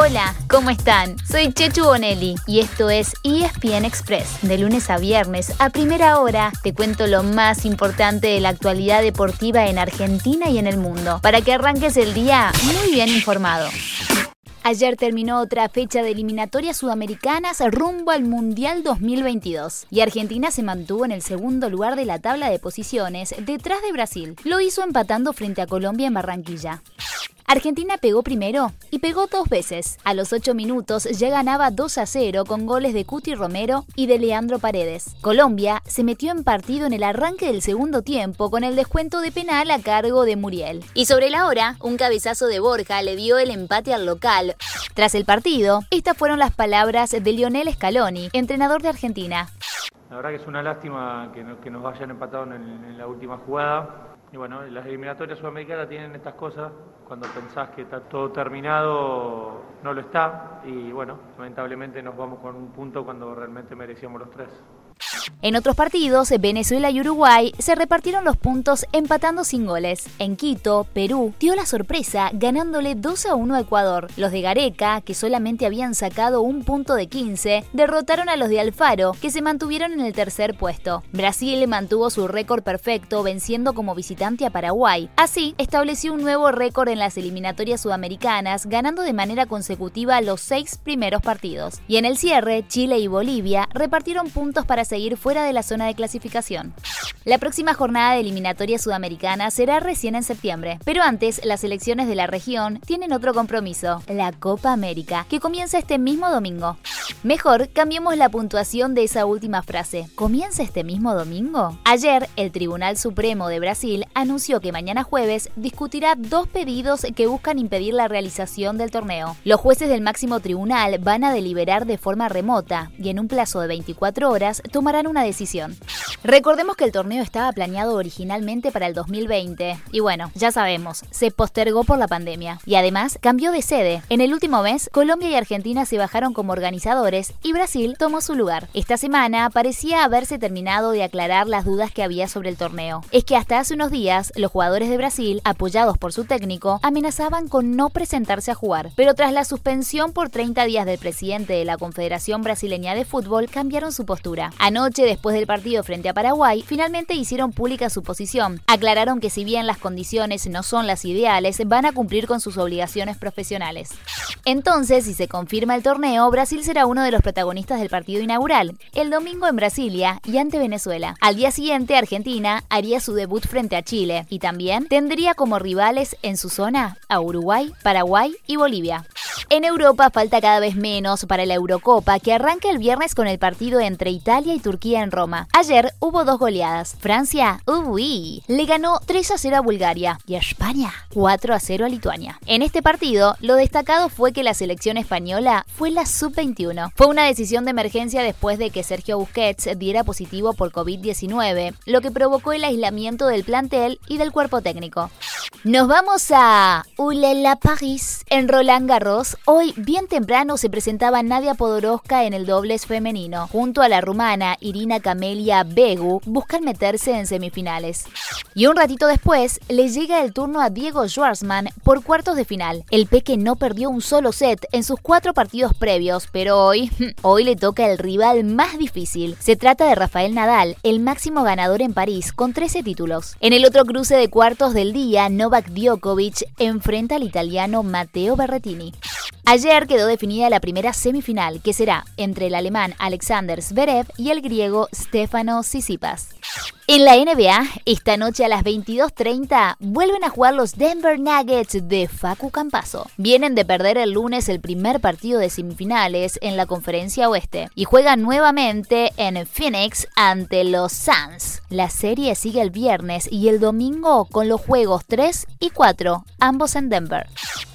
Hola, ¿cómo están? Soy Chechu Bonelli y esto es ESPN Express. De lunes a viernes, a primera hora, te cuento lo más importante de la actualidad deportiva en Argentina y en el mundo, para que arranques el día muy bien informado. Ayer terminó otra fecha de eliminatorias sudamericanas rumbo al Mundial 2022 y Argentina se mantuvo en el segundo lugar de la tabla de posiciones detrás de Brasil. Lo hizo empatando frente a Colombia en Barranquilla. Argentina pegó primero y pegó dos veces. A los 8 minutos ya ganaba 2 a 0 con goles de Cuti Romero y de Leandro Paredes. Colombia se metió en partido en el arranque del segundo tiempo con el descuento de penal a cargo de Muriel. Y sobre la hora, un cabezazo de Borja le dio el empate al local. Tras el partido, estas fueron las palabras de Lionel Scaloni, entrenador de Argentina. La verdad que es una lástima que, nos hayan empatado en la última jugada y bueno, las eliminatorias sudamericanas tienen estas cosas, cuando pensás que está todo terminado, no lo está, y bueno, lamentablemente nos vamos con un punto cuando realmente merecíamos los tres. En otros partidos, Venezuela y Uruguay se repartieron los puntos empatando sin goles. En Quito, Perú dio la sorpresa ganándole 2 a 1 a Ecuador. Los de Gareca, que solamente habían sacado un punto de 15, derrotaron a los de Alfaro, que se mantuvieron en el tercer puesto. Brasil mantuvo su récord perfecto venciendo como visitante a Paraguay. Así, estableció un nuevo récord en las eliminatorias sudamericanas, ganando de manera consecutiva los seis primeros partidos. Y en el cierre, Chile y Bolivia repartieron puntos para seguir fuera de la zona de clasificación. La próxima jornada de eliminatoria sudamericana será recién en septiembre, pero antes las elecciones de la región tienen otro compromiso, la Copa América, que comienza este mismo domingo. Mejor cambiemos la puntuación de esa última frase. ¿Comienza este mismo domingo? Ayer, el Tribunal Supremo de Brasil anunció que mañana jueves discutirá dos pedidos que buscan impedir la realización del torneo. Los jueces del máximo tribunal van a deliberar de forma remota y en un plazo de 24 horas tomarán una decisión. Recordemos que el torneo estaba planeado originalmente para el 2020 y bueno, ya sabemos, se postergó por la pandemia y además cambió de sede. En el último mes, Colombia y Argentina se bajaron como organizadores y Brasil tomó su lugar. Esta semana parecía haberse terminado de aclarar las dudas que había sobre el torneo. Es que hasta hace unos días, los jugadores de Brasil, apoyados por su técnico, amenazaban con no presentarse a jugar, pero tras la suspensión por 30 días del presidente de la Confederación Brasileña de Fútbol, cambiaron su postura. Anoche, después del partido frente a Paraguay, finalmente hicieron pública su posición. Aclararon que si bien las condiciones no son las ideales, van a cumplir con sus obligaciones profesionales. Entonces, si se confirma el torneo, Brasil será uno de los protagonistas del partido inaugural, el domingo en Brasilia y ante Venezuela. Al día siguiente, Argentina haría su debut frente a Chile y también tendría como rivales en su zona a Uruguay, Paraguay y Bolivia. En Europa falta cada vez menos para la Eurocopa que arranca el viernes con el partido entre Italia y Turquía en Roma. Ayer hubo dos goleadas. Francia, uy, le ganó 3 a 0 a Bulgaria y a España 4 a 0 a Lituania. En este partido, lo destacado fue que la selección española fue la sub-21. Fue una decisión de emergencia después de que Sergio Busquets diera positivo por COVID-19, lo que provocó el aislamiento del plantel y del cuerpo técnico. Nos vamos a Ulela Paris en Roland Garros hoy bien temprano se presentaba Nadia Podoroska en el dobles femenino. Junto a la rumana Irina Camelia Begu buscan meterse en semifinales. Y un ratito después le llega el turno a Diego Schwartzman por cuartos de final. El Peque no perdió un solo set en sus cuatro partidos previos, pero hoy, hoy le toca el rival más difícil. Se trata de Rafael Nadal, el máximo ganador en París, con 13 títulos. En el otro cruce de cuartos del día, Novak Djokovic enfrenta al italiano Matteo Berrettini. Ayer quedó definida la primera semifinal, que será entre el alemán Alexander Zverev y el griego Stefano Tsitsipas. En la NBA, esta noche a las 22.30 vuelven a jugar los Denver Nuggets de Facu Campaso. Vienen de perder el lunes el primer partido de semifinales en la conferencia oeste y juegan nuevamente en Phoenix ante los Suns. La serie sigue el viernes y el domingo con los juegos 3 y 4, ambos en Denver.